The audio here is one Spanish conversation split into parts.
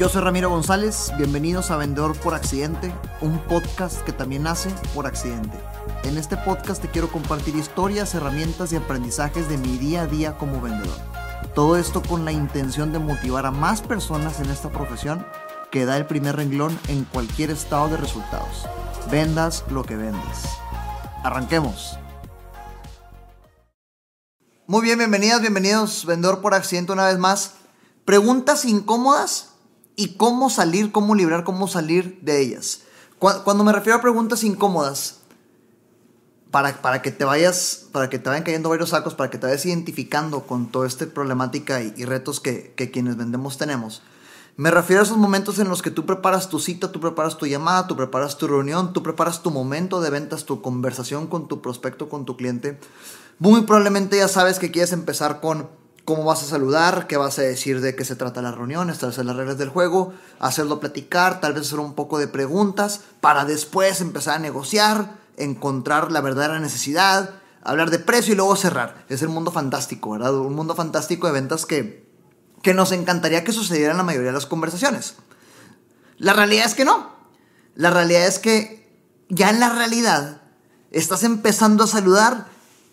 Yo soy Ramiro González, bienvenidos a Vendedor por Accidente, un podcast que también nace por accidente. En este podcast te quiero compartir historias, herramientas y aprendizajes de mi día a día como vendedor. Todo esto con la intención de motivar a más personas en esta profesión que da el primer renglón en cualquier estado de resultados. Vendas lo que vendes. Arranquemos. Muy bien, bienvenidas, bienvenidos, vendedor por accidente una vez más. Preguntas incómodas y cómo salir, cómo librar, cómo salir de ellas. Cuando me refiero a preguntas incómodas, para, para, que te vayas, para que te vayan cayendo varios sacos, para que te vayas identificando con toda esta problemática y, retos que, que, quienes vendemos tenemos. Me refiero a esos momentos en los que tú preparas tu cita, tú preparas tu llamada, tú preparas tu reunión, tú preparas tu momento de ventas, tu conversación con tu prospecto, con tu cliente. Muy probablemente ya sabes que quieres empezar con cómo vas a saludar, qué vas a decir de qué se trata la reunión, establecer las reglas del juego, hacerlo platicar, tal vez hacer un poco de preguntas para después empezar a negociar, encontrar la verdadera necesidad, hablar de precio y luego cerrar. Es el mundo fantástico, ¿verdad? Un mundo fantástico de ventas que, que nos encantaría que sucediera en la mayoría de las conversaciones. La realidad es que no. La realidad es que ya en la realidad estás empezando a saludar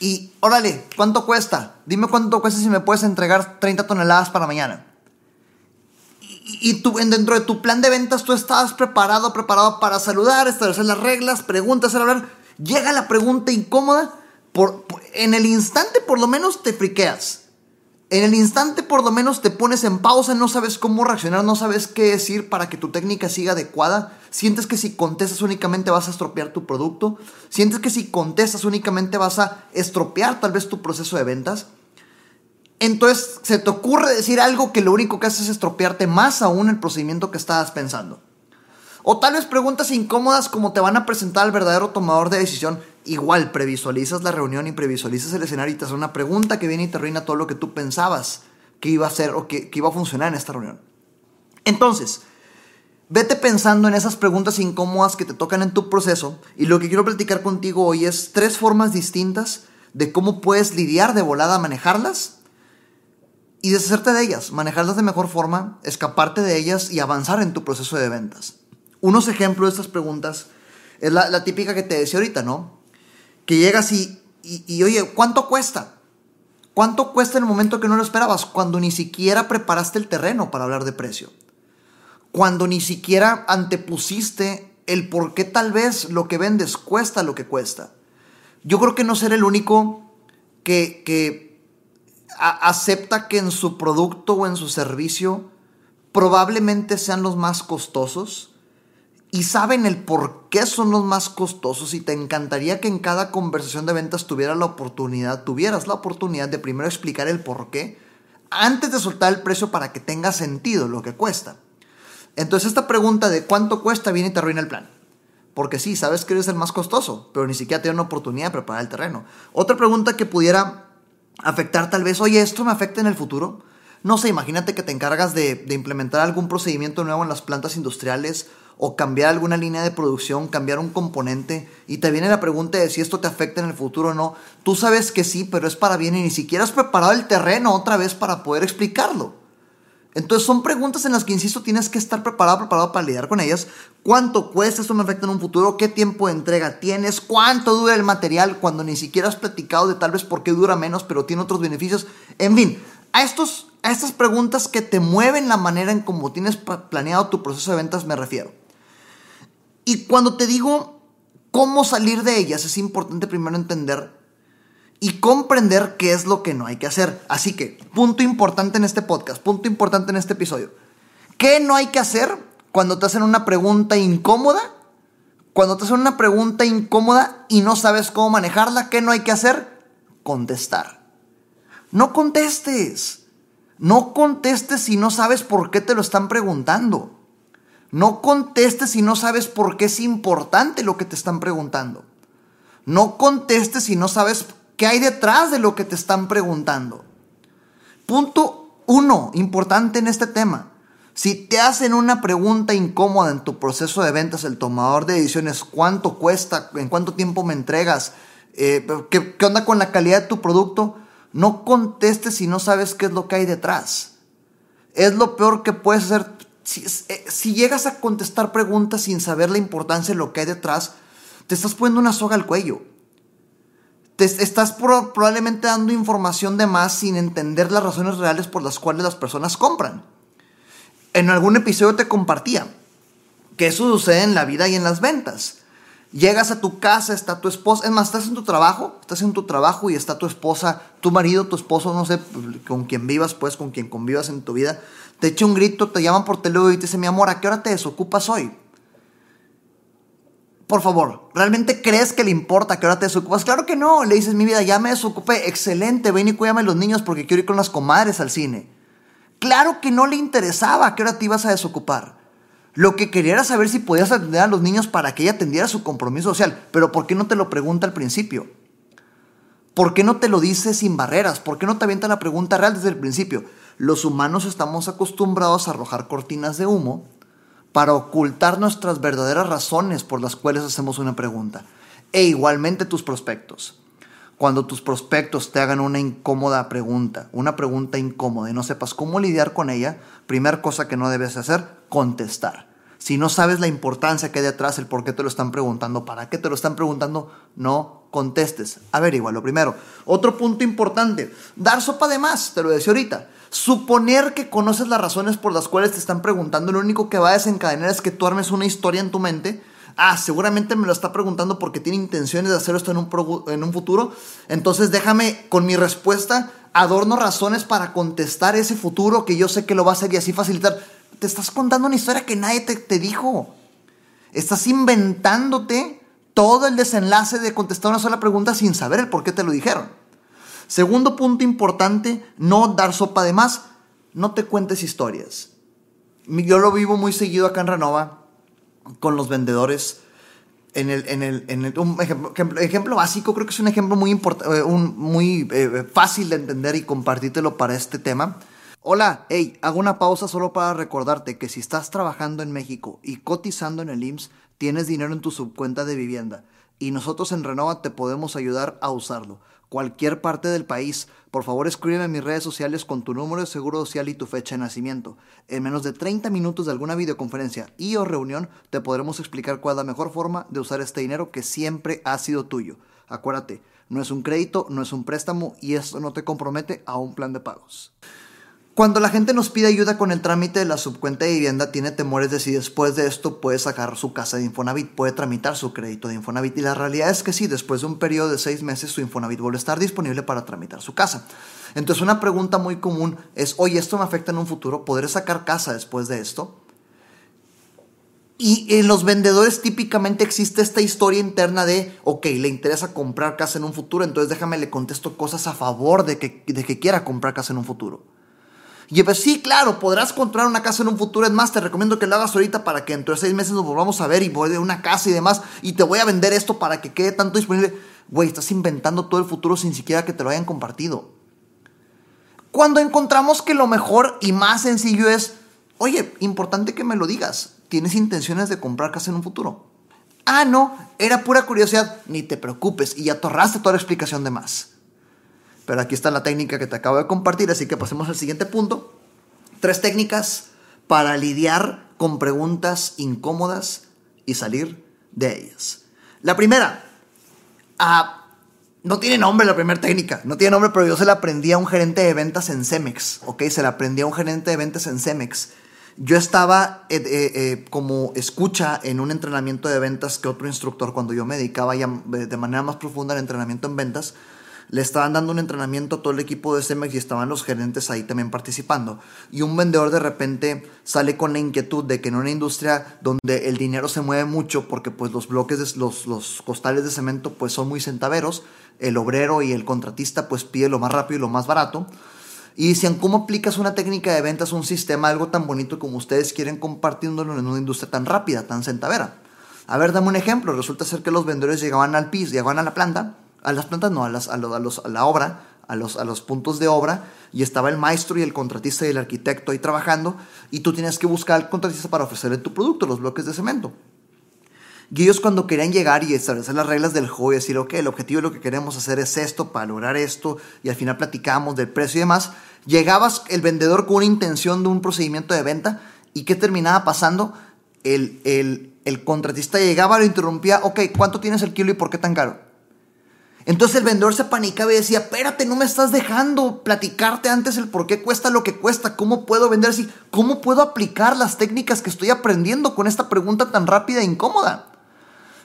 y, órale, ¿cuánto cuesta? Dime cuánto cuesta si me puedes entregar 30 toneladas para mañana. Y, tú, dentro de tu plan de ventas, tú estabas preparado, preparado para saludar, establecer las reglas, preguntas, hablar. Llega la pregunta incómoda, por, en el instante por lo menos te friqueas. En el instante por lo menos te pones en pausa, no sabes cómo reaccionar, no sabes qué decir para que tu técnica siga adecuada. Sientes que si contestas únicamente vas a estropear tu producto. Sientes que si contestas únicamente vas a estropear tal vez tu proceso de ventas. Entonces se te ocurre decir algo que lo único que hace es estropearte más aún el procedimiento que estabas pensando. O tal vez preguntas incómodas como te van a presentar al verdadero tomador de decisión igual previsualizas la reunión y previsualizas el escenario y te hace una pregunta que viene y te arruina todo lo que tú pensabas que iba a ser o que, iba a funcionar en esta reunión. Entonces, vete pensando en esas preguntas incómodas que te tocan en tu proceso y lo que quiero platicar contigo hoy es tres formas distintas de cómo puedes lidiar de volada, manejarlas y deshacerte de ellas, manejarlas de mejor forma, escaparte de ellas y avanzar en tu proceso de ventas. Unos ejemplos de estas preguntas es la, la típica que te decía ahorita, ¿no? Que llegas y, y, oye, ¿cuánto cuesta? ¿Cuánto cuesta en el momento que no lo esperabas? Cuando ni siquiera preparaste el terreno para hablar de precio. Cuando ni siquiera antepusiste el por qué tal vez lo que vendes cuesta lo que cuesta. Yo creo que no ser el único que, que acepta que en su producto o en su servicio probablemente sean los más costosos y saben el por qué son los más costosos y te encantaría que en cada conversación de ventas tuvieras la oportunidad, tuvieras la oportunidad de primero explicar el por qué antes de soltar el precio para que tenga sentido lo que cuesta. Entonces esta pregunta de cuánto cuesta viene y te arruina el plan. Porque sí, sabes que eres el más costoso, pero ni siquiera da una oportunidad de preparar el terreno. Otra pregunta que pudiera afectar tal vez, oye, ¿esto me afecta en el futuro? No sé, imagínate que te encargas de, implementar algún procedimiento nuevo en las plantas industriales o cambiar alguna línea de producción, cambiar un componente y te viene la pregunta de si esto te afecta en el futuro o no, tú sabes que sí, pero es para bien y ni siquiera has preparado el terreno otra vez para poder explicarlo. Entonces son preguntas en las que, insisto, tienes que estar preparado, preparado para lidiar con ellas. ¿Cuánto cuesta esto me afecta en un futuro? ¿Qué tiempo de entrega tienes? ¿Cuánto dura el material cuando ni siquiera has platicado de tal vez por qué dura menos, pero tiene otros beneficios? En fin, a, estos, a estas preguntas que te mueven la manera en cómo tienes planeado tu proceso de ventas me refiero. Y cuando te digo cómo salir de ellas, es importante primero entender y comprender qué es lo que no hay que hacer. Así que, punto importante en este podcast, punto importante en este episodio. ¿Qué no hay que hacer cuando te hacen una pregunta incómoda? Cuando te hacen una pregunta incómoda y no sabes cómo manejarla, ¿qué no hay que hacer? Contestar. No contestes. No contestes si no sabes por qué te lo están preguntando. No contestes si no sabes por qué es importante lo que te están preguntando. No contestes si no sabes qué hay detrás de lo que te están preguntando. Punto uno, importante en este tema. Si te hacen una pregunta incómoda en tu proceso de ventas, el tomador de decisiones, cuánto cuesta, en cuánto tiempo me entregas, eh, ¿qué, ¿qué onda con la calidad de tu producto, no contestes si no sabes qué es lo que hay detrás. Es lo peor que puedes hacer si, eh, si llegas a contestar preguntas sin saber la importancia de lo que hay detrás, te estás poniendo una soga al cuello. Te estás probablemente dando información de más sin entender las razones reales por las cuales las personas compran. En algún episodio te compartía que eso sucede en la vida y en las ventas. Llegas a tu casa, está tu esposa, es más, estás en tu trabajo, estás en tu trabajo y está tu esposa, tu marido, tu esposo, no sé, con quien vivas, pues, con quien convivas en tu vida, te echa un grito, te llaman por teléfono y te dice, mi amor, ¿a qué hora te desocupas hoy? Por favor, ¿realmente crees que le importa que ahora te desocupas? Claro que no. Le dices, mi vida, ya me desocupé. Excelente, ven y cuídame a los niños porque quiero ir con las comadres al cine. Claro que no le interesaba que ahora te ibas a desocupar. Lo que quería era saber si podías atender a los niños para que ella atendiera su compromiso social. Pero ¿por qué no te lo pregunta al principio? ¿Por qué no te lo dice sin barreras? ¿Por qué no te avienta la pregunta real desde el principio? Los humanos estamos acostumbrados a arrojar cortinas de humo para ocultar nuestras verdaderas razones por las cuales hacemos una pregunta. E igualmente tus prospectos. Cuando tus prospectos te hagan una incómoda pregunta, una pregunta incómoda y no sepas cómo lidiar con ella, primera cosa que no debes hacer, contestar. Si no sabes la importancia que hay detrás, el por qué te lo están preguntando, para qué te lo están preguntando, no contestes. Averigua lo primero. Otro punto importante, dar sopa de más, te lo decía ahorita. Suponer que conoces las razones por las cuales te están preguntando, lo único que va a desencadenar es que tú armes una historia en tu mente. Ah, seguramente me lo está preguntando porque tiene intenciones de hacer esto en un, en un futuro. Entonces déjame con mi respuesta adorno razones para contestar ese futuro que yo sé que lo va a hacer y así facilitar. Te estás contando una historia que nadie te, te dijo. Estás inventándote todo el desenlace de contestar una sola pregunta sin saber el por qué te lo dijeron. Segundo punto importante, no dar sopa de más, no te cuentes historias. Yo lo vivo muy seguido acá en Renova con los vendedores. En el, en el, en el un ejemplo, básico, creo que es un ejemplo muy, eh, un, muy eh, fácil de entender y compartírtelo para este tema. Hola, hey, hago una pausa solo para recordarte que si estás trabajando en México y cotizando en el IMSS, tienes dinero en tu subcuenta de vivienda y nosotros en Renova te podemos ayudar a usarlo cualquier parte del país, por favor escríbeme en mis redes sociales con tu número de seguro social y tu fecha de nacimiento. En menos de 30 minutos de alguna videoconferencia y o reunión te podremos explicar cuál es la mejor forma de usar este dinero que siempre ha sido tuyo. Acuérdate, no es un crédito, no es un préstamo y esto no te compromete a un plan de pagos. Cuando la gente nos pide ayuda con el trámite de la subcuenta de vivienda, tiene temores de si después de esto puede sacar su casa de Infonavit, puede tramitar su crédito de Infonavit. Y la realidad es que sí, después de un periodo de seis meses, su Infonavit vuelve a estar disponible para tramitar su casa. Entonces, una pregunta muy común es: oye, ¿esto me afecta en un futuro? ¿Podré sacar casa después de esto? Y en los vendedores típicamente existe esta historia interna de, ok, le interesa comprar casa en un futuro, entonces déjame le contesto cosas a favor de que, de que quiera comprar casa en un futuro. Y pues sí, claro, podrás comprar una casa en un futuro. Es más, te recomiendo que lo hagas ahorita para que dentro de seis meses nos volvamos a ver y voy de una casa y demás. Y te voy a vender esto para que quede tanto disponible. Güey, estás inventando todo el futuro sin siquiera que te lo hayan compartido. Cuando encontramos que lo mejor y más sencillo es, oye, importante que me lo digas. ¿Tienes intenciones de comprar casa en un futuro? Ah, no, era pura curiosidad. Ni te preocupes y ya torraste toda la explicación de más. Pero aquí está la técnica que te acabo de compartir, así que pasemos al siguiente punto. Tres técnicas para lidiar con preguntas incómodas y salir de ellas. La primera, ah, no tiene nombre la primera técnica, no tiene nombre, pero yo se la aprendí a un gerente de ventas en Cemex, ¿ok? Se la aprendí a un gerente de ventas en Cemex. Yo estaba eh, eh, eh, como escucha en un entrenamiento de ventas que otro instructor cuando yo me dedicaba ya de manera más profunda al entrenamiento en ventas le estaban dando un entrenamiento a todo el equipo de Cemex y estaban los gerentes ahí también participando. Y un vendedor de repente sale con la inquietud de que en una industria donde el dinero se mueve mucho, porque pues los bloques, de, los, los costales de cemento pues son muy centaveros, el obrero y el contratista pues pide lo más rápido y lo más barato. Y dicen, ¿cómo aplicas una técnica de ventas, un sistema, algo tan bonito como ustedes quieren compartiéndolo en una industria tan rápida, tan centavera? A ver, dame un ejemplo. Resulta ser que los vendedores llegaban al piso, llegaban a la planta a las plantas no, a, las, a, los, a la obra, a los, a los puntos de obra, y estaba el maestro y el contratista y el arquitecto ahí trabajando, y tú tienes que buscar al contratista para ofrecerle tu producto, los bloques de cemento. Y ellos cuando querían llegar y establecer las reglas del juego y decir, ok, el objetivo de lo que queremos hacer es esto para lograr esto, y al final platicamos del precio y demás, llegabas el vendedor con una intención de un procedimiento de venta, ¿Y qué terminaba pasando? El, el, el contratista llegaba, lo interrumpía, ok, ¿cuánto tienes el kilo y por qué tan caro? Entonces el vendedor se panicaba y decía, espérate, no me estás dejando platicarte antes el por qué cuesta lo que cuesta, cómo puedo vender así, cómo puedo aplicar las técnicas que estoy aprendiendo con esta pregunta tan rápida e incómoda.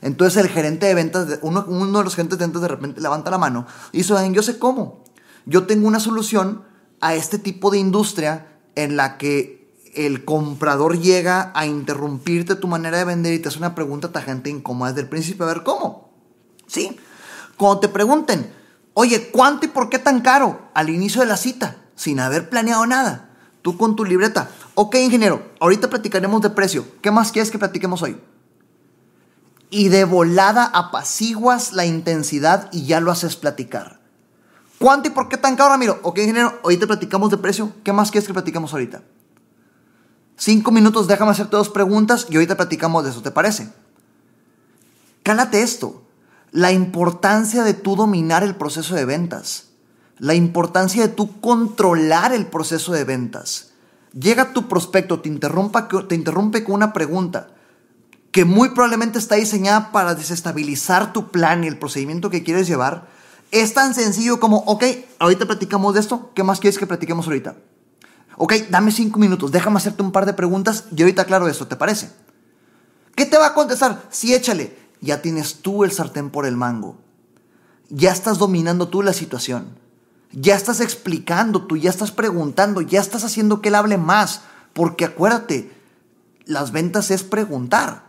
Entonces el gerente de ventas, uno, de los gerentes de ventas de repente levanta la mano y dice, yo sé cómo, yo tengo una solución a este tipo de industria en la que el comprador llega a interrumpirte tu manera de vender y te hace una pregunta tajante e incómoda desde el principio, a ver cómo. Sí, cuando te pregunten, oye, ¿cuánto y por qué tan caro? Al inicio de la cita, sin haber planeado nada. Tú con tu libreta. Ok, ingeniero, ahorita platicaremos de precio. ¿Qué más quieres que platiquemos hoy? Y de volada apaciguas la intensidad y ya lo haces platicar. ¿Cuánto y por qué tan caro, Ramiro? Ok, ingeniero, ahorita platicamos de precio. ¿Qué más quieres que platiquemos ahorita? Cinco minutos, déjame hacerte dos preguntas y ahorita platicamos de eso, ¿te parece? Cálate esto la importancia de tú dominar el proceso de ventas, la importancia de tú controlar el proceso de ventas. Llega tu prospecto, te, interrumpa, te interrumpe con una pregunta que muy probablemente está diseñada para desestabilizar tu plan y el procedimiento que quieres llevar. Es tan sencillo como, ok, ahorita platicamos de esto, ¿qué más quieres que platiquemos ahorita? Ok, dame cinco minutos, déjame hacerte un par de preguntas y ahorita aclaro esto, ¿te parece? ¿Qué te va a contestar? Sí, échale ya tienes tú el sartén por el mango. Ya estás dominando tú la situación. Ya estás explicando tú, ya estás preguntando, ya estás haciendo que él hable más. Porque acuérdate, las ventas es preguntar.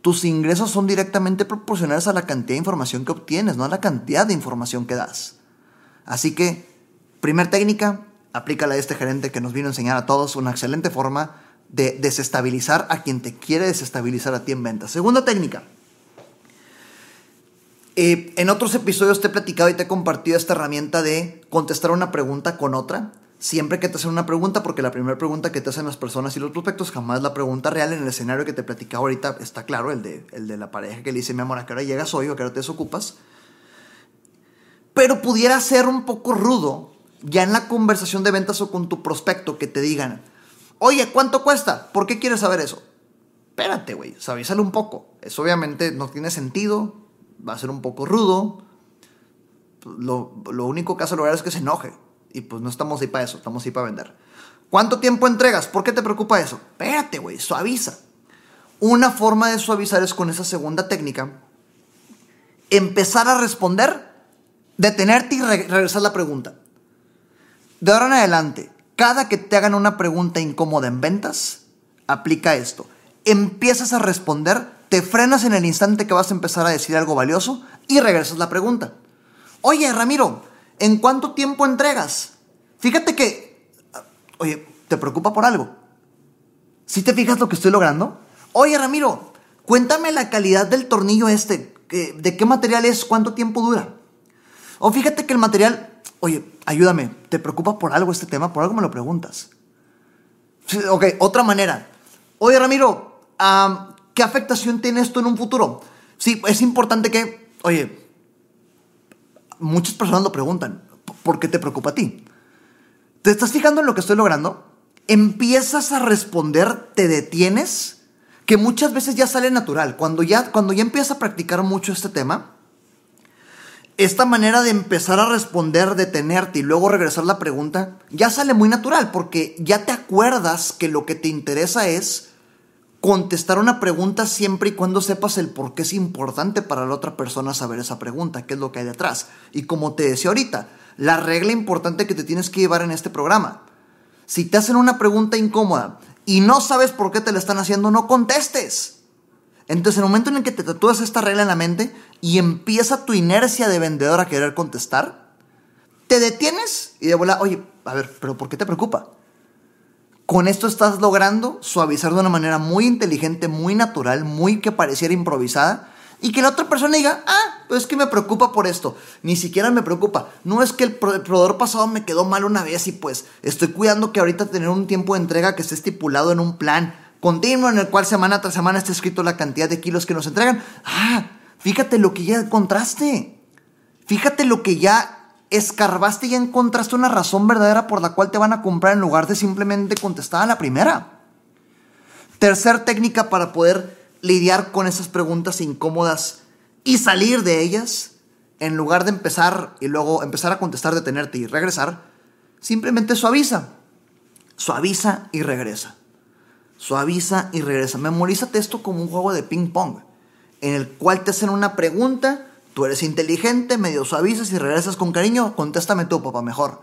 Tus ingresos son directamente proporcionales a la cantidad de información que obtienes, no a la cantidad de información que das. Así que, primer técnica, aplícala a este gerente que nos vino a enseñar a todos una excelente forma de desestabilizar a quien te quiere desestabilizar a ti en ventas. Segunda técnica, eh, en otros episodios te he platicado y te he compartido esta herramienta de contestar una pregunta con otra. Siempre que te hacen una pregunta, porque la primera pregunta que te hacen las personas y los prospectos jamás la pregunta real en el escenario que te platicaba ahorita está claro, el de, el de la pareja que le dice, mi amor, ¿a qué hora llegas hoy o a qué hora te desocupas? Pero pudiera ser un poco rudo ya en la conversación de ventas o con tu prospecto que te digan, oye, ¿cuánto cuesta? ¿Por qué quieres saber eso? Espérate, güey, avísale un poco. Eso obviamente no tiene sentido, va a ser un poco rudo. Lo, único que hace lograr es que se enoje. Y pues no estamos ahí para eso, estamos ahí para vender. ¿Cuánto tiempo entregas? ¿Por qué te preocupa eso? Espérate, güey, suaviza. Una forma de suavizar es con esa segunda técnica. Empezar a responder, detenerte y regresar la pregunta. De ahora en adelante, cada que te hagan una pregunta incómoda en ventas, aplica esto. Empiezas a responder te frenas en el instante que vas a empezar a decir algo valioso y regresas la pregunta. Oye, Ramiro, ¿en cuánto tiempo entregas? Fíjate que... Oye, ¿te preocupa por algo? ¿Sí te fijas lo que estoy logrando? Oye, Ramiro, cuéntame la calidad del tornillo este. ¿De qué material es? ¿Cuánto tiempo dura? O fíjate que el material... Oye, ayúdame, ¿te preocupa por algo este tema? Por algo me lo preguntas. Ok, otra manera. Oye, Ramiro, ¿Qué afectación tiene esto en un futuro? Sí, es importante que, oye, muchas personas lo preguntan, ¿por qué te preocupa a ti? ¿Te estás fijando en lo que estoy logrando? Empiezas a responder, te detienes, que muchas veces ya sale natural. Cuando ya, cuando ya empiezas a practicar mucho este tema, esta manera de empezar a responder, detenerte y luego regresar la pregunta, ya sale muy natural porque ya te acuerdas que lo que te interesa es contestar una pregunta siempre y cuando sepas el por qué es importante para la otra persona saber esa pregunta, qué es lo que hay detrás. Y como te decía ahorita, la regla importante que te tienes que llevar en este programa. Si te hacen una pregunta incómoda y no sabes por qué te la están haciendo, no contestes. Entonces, en el momento en el que te tatúas esta regla en la mente y empieza tu inercia de vendedor a querer contestar, te detienes y de vuelta, oye, a ver, pero ¿por qué te preocupa? Con esto estás logrando suavizar de una manera muy inteligente, muy natural, muy que pareciera improvisada. Y que la otra persona diga, ah, pues es que me preocupa por esto. Ni siquiera me preocupa. No es que el proveedor pasado me quedó mal una vez y pues estoy cuidando que ahorita tener un tiempo de entrega que esté estipulado en un plan continuo en el cual semana tras semana esté escrito la cantidad de kilos que nos entregan. Ah, fíjate lo que ya encontraste. Fíjate lo que ya escarbaste y encontraste una razón verdadera por la cual te van a comprar en lugar de simplemente contestar a la primera. Tercer técnica para poder lidiar con esas preguntas incómodas y salir de ellas, en lugar de empezar y luego empezar a contestar, detenerte y regresar, simplemente suaviza. Suaviza y regresa. Suaviza y regresa. Memorízate esto como un juego de ping pong, en el cual te hacen una pregunta, tú eres inteligente, medio suavizas y regresas con cariño, contéstame tú, papá, mejor.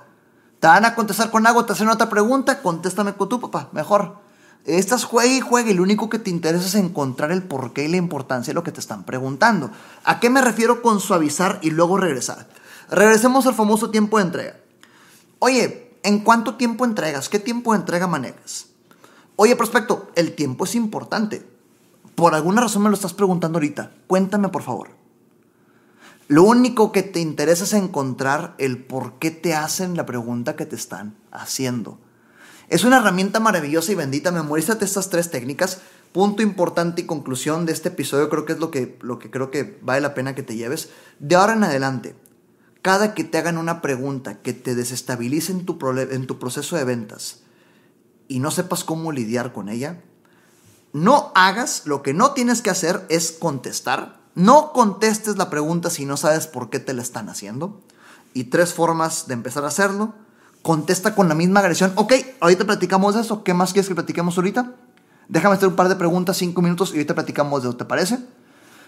Te van a contestar con algo, te hacen otra pregunta, contéstame con tú, papá, mejor. Estás juega y juega y lo único que te interesa es encontrar el porqué y la importancia de lo que te están preguntando. ¿A qué me refiero con suavizar y luego regresar? Regresemos al famoso tiempo de entrega. Oye, ¿en cuánto tiempo entregas? ¿Qué tiempo de entrega manejas? Oye, prospecto, el tiempo es importante. Por alguna razón me lo estás preguntando ahorita. Cuéntame, por favor. Lo único que te interesa es encontrar el por qué te hacen la pregunta que te están haciendo. Es una herramienta maravillosa y bendita. Memorízate estas tres técnicas. Punto importante y conclusión de este episodio, creo que es lo que, lo que creo que vale la pena que te lleves. De ahora en adelante, cada que te hagan una pregunta que te desestabilice en tu, en tu proceso de ventas y no sepas cómo lidiar con ella, no hagas, lo que no tienes que hacer es contestar. No contestes la pregunta si no sabes por qué te la están haciendo. Y tres formas de empezar a hacerlo contesta con la misma agresión. Ok, ahorita platicamos de eso. ¿Qué más quieres que platiquemos ahorita? Déjame hacer un par de preguntas, cinco minutos, y ahorita platicamos de eso, ¿te parece?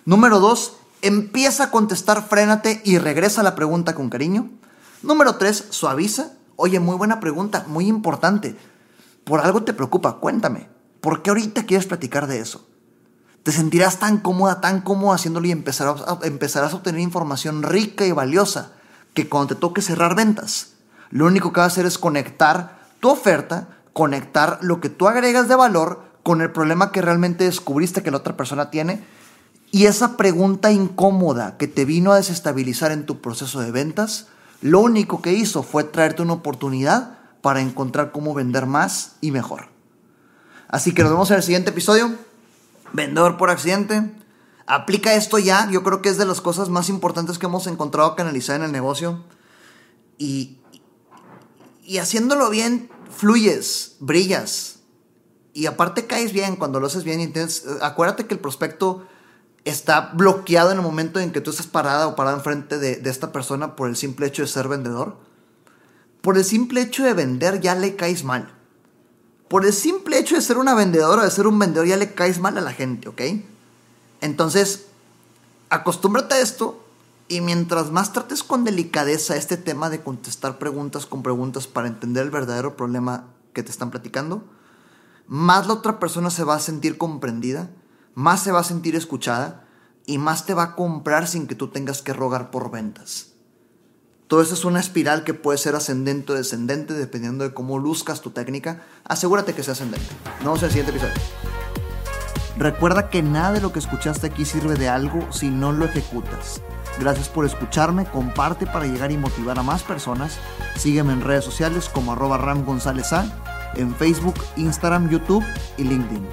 Número dos, empieza a contestar, frénate y regresa a la pregunta con cariño. Número tres, suaviza. Oye, muy buena pregunta, muy importante. Por algo te preocupa, cuéntame. ¿Por qué ahorita quieres platicar de eso? Te sentirás tan cómoda, tan cómoda haciéndolo y empezarás a, empezarás a obtener información rica y valiosa que cuando te toque cerrar ventas, lo único que va a hacer es conectar tu oferta, conectar lo que tú agregas de valor con el problema que realmente descubriste que la otra persona tiene. Y esa pregunta incómoda que te vino a desestabilizar en tu proceso de ventas, lo único que hizo fue traerte una oportunidad para encontrar cómo vender más y mejor. Así que nos vemos en el siguiente episodio. Vendedor por accidente. Aplica esto ya. Yo creo que es de las cosas más importantes que hemos encontrado que analizar en el negocio. Y y haciéndolo bien, fluyes, brillas. Y aparte caes bien cuando lo haces bien. Acuérdate que el prospecto está bloqueado en el momento en que tú estás parada o parada enfrente de, de esta persona por el simple hecho de ser vendedor. Por el simple hecho de vender ya le caes mal. Por el simple hecho de ser una vendedora, de ser un vendedor, ya le caes mal a la gente, ¿ok? Entonces, acostúmbrate a esto y mientras más trates con delicadeza este tema de contestar preguntas con preguntas para entender el verdadero problema que te están platicando, más la otra persona se va a sentir comprendida, más se va a sentir escuchada y más te va a comprar sin que tú tengas que rogar por ventas. Todo eso es una espiral que puede ser ascendente o descendente dependiendo de cómo luzcas tu técnica. Asegúrate que sea ascendente. Nos vemos en el siguiente episodio. Recuerda que nada de lo que escuchaste aquí sirve de algo si no lo ejecutas. Gracias por escucharme, comparte para llegar y motivar a más personas. Sígueme en redes sociales como arroba Ram González en Facebook, Instagram, YouTube y LinkedIn.